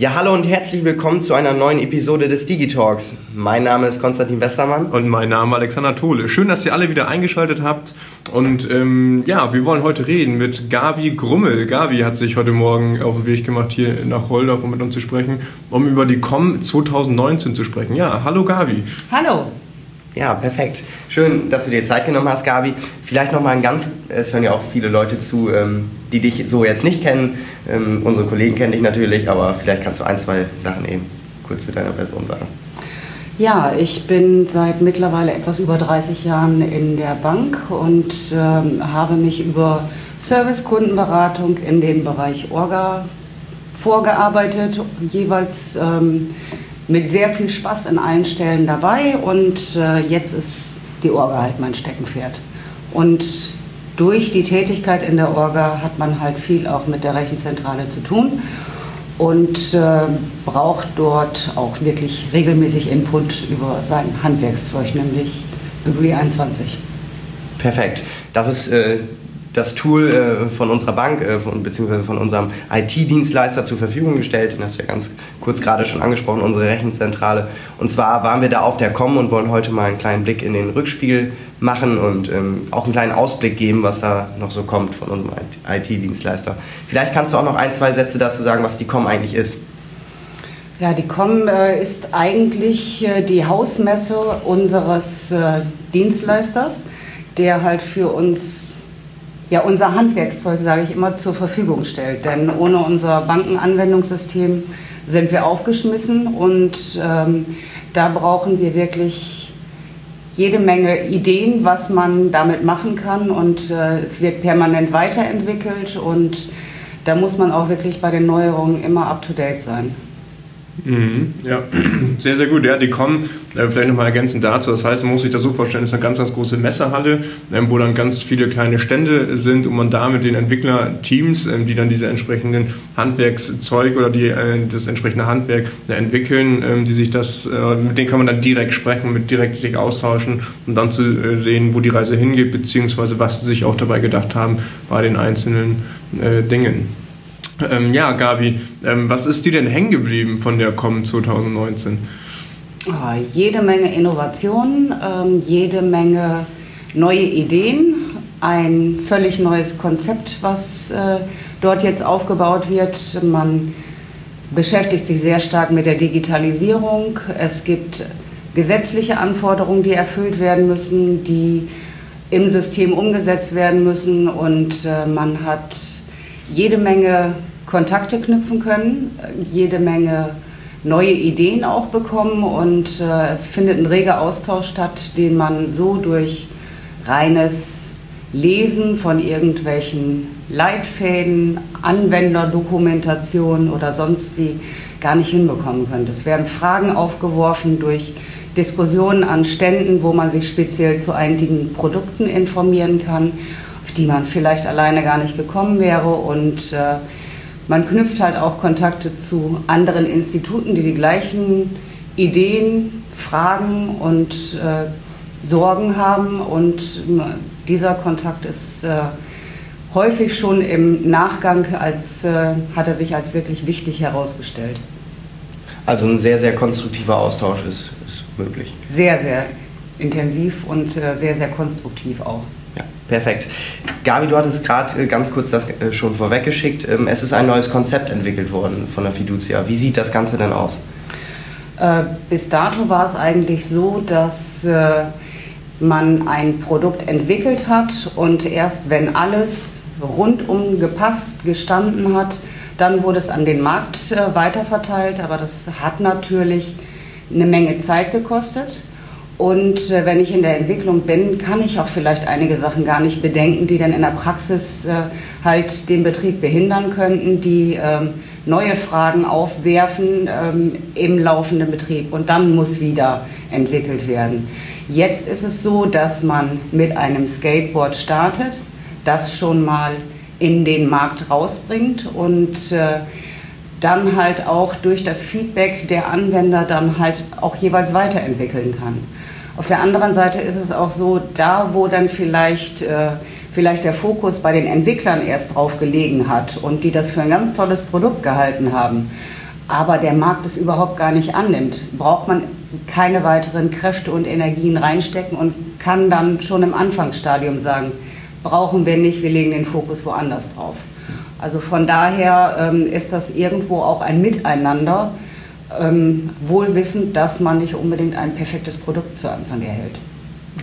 Ja, hallo und herzlich willkommen zu einer neuen Episode des Digitalks. Mein Name ist Konstantin Westermann. Und mein Name Alexander Tole. Schön, dass ihr alle wieder eingeschaltet habt. Und ähm, ja, wir wollen heute reden mit Gabi Grummel. Gabi hat sich heute Morgen auf den Weg gemacht, hier nach Holdorf, um mit uns zu sprechen, um über die COM 2019 zu sprechen. Ja, hallo Gabi. Hallo. Ja, perfekt. Schön, dass du dir Zeit genommen hast, Gabi. Vielleicht noch mal ein ganz, es hören ja auch viele Leute zu, ähm, die dich so jetzt nicht kennen. Ähm, unsere Kollegen kennen dich natürlich, aber vielleicht kannst du ein, zwei Sachen eben kurz zu deiner Person sagen. Ja, ich bin seit mittlerweile etwas über 30 Jahren in der Bank und ähm, habe mich über Service-Kundenberatung in den Bereich Orga vorgearbeitet, jeweils mit sehr viel Spaß in allen Stellen dabei und äh, jetzt ist die Orga halt mein Steckenpferd. Und durch die Tätigkeit in der Orga hat man halt viel auch mit der Rechenzentrale zu tun und äh, braucht dort auch wirklich regelmäßig Input über sein Handwerkszeug, nämlich über die 21. Perfekt. Das ist äh, das Tool äh, von unserer Bank äh, von, beziehungsweise von unserem IT-Dienstleister zur Verfügung gestellt. Den hast du ja ganz kurz gerade schon angesprochen, unsere Rechenzentrale. Und zwar waren wir da auf der Com und wollen heute mal einen kleinen Blick in den Rückspiegel machen und ähm, auch einen kleinen Ausblick geben, was da noch so kommt von unserem IT-Dienstleister. Vielleicht kannst du auch noch ein, zwei Sätze dazu sagen, was die Com eigentlich ist. Ja, die COM äh, ist eigentlich äh, die Hausmesse unseres äh, Dienstleisters, der halt für uns ja, unser Handwerkszeug, sage ich immer, zur Verfügung stellt. Denn ohne unser Bankenanwendungssystem sind wir aufgeschmissen und ähm, da brauchen wir wirklich jede Menge Ideen, was man damit machen kann und äh, es wird permanent weiterentwickelt und da muss man auch wirklich bei den Neuerungen immer up-to-date sein. Mhm, ja, sehr, sehr gut. Ja, die kommen, äh, vielleicht nochmal ergänzend dazu. Das heißt, man muss sich das so vorstellen, es ist eine ganz, ganz große Messerhalle, ähm, wo dann ganz viele kleine Stände sind und man da mit den Entwicklerteams, ähm, die dann diese entsprechenden Handwerkszeug oder die, äh, das entsprechende Handwerk äh, entwickeln, ähm, die sich das, äh, mit denen kann man dann direkt sprechen, mit direkt sich austauschen und dann zu äh, sehen, wo die Reise hingeht, beziehungsweise was sie sich auch dabei gedacht haben bei den einzelnen äh, Dingen. Ähm, ja, Gabi, ähm, was ist dir denn hängen geblieben von der COM 2019? Oh, jede Menge Innovationen, ähm, jede Menge neue Ideen, ein völlig neues Konzept, was äh, dort jetzt aufgebaut wird. Man beschäftigt sich sehr stark mit der Digitalisierung. Es gibt gesetzliche Anforderungen, die erfüllt werden müssen, die im System umgesetzt werden müssen und äh, man hat jede Menge Kontakte knüpfen können, jede Menge neue Ideen auch bekommen und äh, es findet ein reger Austausch statt, den man so durch reines Lesen von irgendwelchen Leitfäden, Anwenderdokumentationen oder sonst wie gar nicht hinbekommen könnte. Es werden Fragen aufgeworfen durch Diskussionen an Ständen, wo man sich speziell zu einigen Produkten informieren kann, auf die man vielleicht alleine gar nicht gekommen wäre und äh, man knüpft halt auch Kontakte zu anderen Instituten, die die gleichen Ideen, Fragen und äh, Sorgen haben. Und dieser Kontakt ist äh, häufig schon im Nachgang als, äh, hat er sich als wirklich wichtig herausgestellt. Also ein sehr, sehr konstruktiver Austausch ist, ist möglich. Sehr, sehr intensiv und äh, sehr, sehr konstruktiv auch. Ja, perfekt. Gabi, du hattest gerade äh, ganz kurz das äh, schon vorweggeschickt. Ähm, es ist ein neues Konzept entwickelt worden von der Fiducia. Wie sieht das Ganze denn aus? Äh, bis dato war es eigentlich so, dass man ein Produkt entwickelt hat und erst wenn alles rundum gepasst, gestanden hat, dann wurde es an den Markt weiterverteilt. Aber das hat natürlich eine Menge Zeit gekostet. Und äh, wenn ich in der Entwicklung bin, kann ich auch vielleicht einige Sachen gar nicht bedenken, die dann in der Praxis äh, halt den Betrieb behindern könnten, die ähm, neue Fragen aufwerfen ähm, im laufenden Betrieb. Und dann muss wieder entwickelt werden. Jetzt ist es so, dass man mit einem Skateboard startet, das schon mal in den Markt rausbringt und äh, dann halt auch durch das Feedback der Anwender dann halt auch jeweils weiterentwickeln kann. Auf der anderen Seite ist es auch so, da wo dann vielleicht, äh, vielleicht der Fokus bei den Entwicklern erst drauf gelegen hat und die das für ein ganz tolles Produkt gehalten haben, aber der Markt es überhaupt gar nicht annimmt, braucht man keine weiteren Kräfte und Energien reinstecken und kann dann schon im Anfangsstadium sagen, brauchen wir nicht, wir legen den Fokus woanders drauf. Also von daher ähm, ist das irgendwo auch ein Miteinander, ähm, wohl wissend, dass man nicht unbedingt ein perfektes Produkt zu Anfang erhält.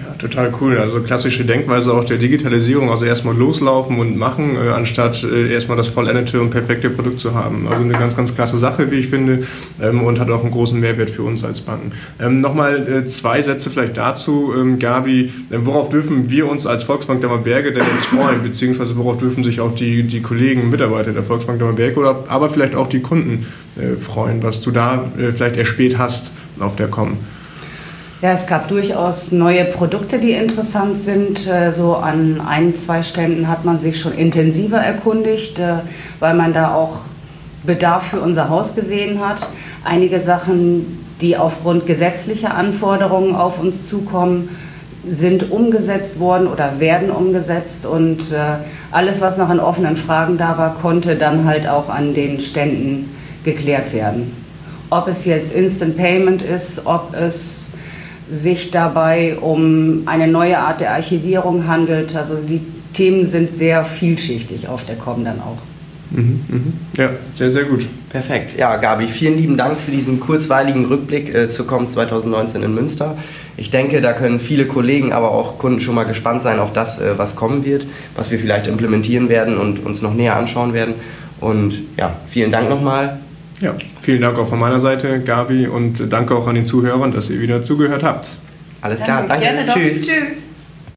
Ja, total cool. Also klassische Denkweise auch der Digitalisierung, also erstmal loslaufen und machen, äh, anstatt äh, erstmal das vollendete und perfekte Produkt zu haben. Also eine ganz, ganz klasse Sache, wie ich finde, ähm, und hat auch einen großen Mehrwert für uns als Banken. Ähm, Nochmal äh, zwei Sätze vielleicht dazu, ähm, Gabi. Ähm, worauf dürfen wir uns als Volksbank Dammerberge denn jetzt freuen, beziehungsweise worauf dürfen sich auch die, die Kollegen Mitarbeiter der Volksbank Dammerberge oder aber vielleicht auch die Kunden äh, freuen, was du da äh, vielleicht erspäht hast auf der Com? Ja, es gab durchaus neue Produkte, die interessant sind. Äh, so an ein, zwei Ständen hat man sich schon intensiver erkundigt, äh, weil man da auch Bedarf für unser Haus gesehen hat. Einige Sachen, die aufgrund gesetzlicher Anforderungen auf uns zukommen, sind umgesetzt worden oder werden umgesetzt und äh, alles, was noch an offenen Fragen da war, konnte dann halt auch an den Ständen geklärt werden. Ob es jetzt Instant Payment ist, ob es sich dabei um eine neue Art der Archivierung handelt. Also die Themen sind sehr vielschichtig auf der COM dann auch. Mhm, mhm. Ja, sehr, sehr gut. Perfekt. Ja, Gabi, vielen lieben Dank für diesen kurzweiligen Rückblick äh, zur COM 2019 in Münster. Ich denke, da können viele Kollegen, aber auch Kunden schon mal gespannt sein auf das, äh, was kommen wird, was wir vielleicht implementieren werden und uns noch näher anschauen werden. Und ja, vielen Dank nochmal. Vielen Dank auch von meiner Seite, Gabi, und danke auch an den Zuhörern, dass ihr wieder zugehört habt. Alles klar, danke. Gerne doch. Tschüss. Tschüss.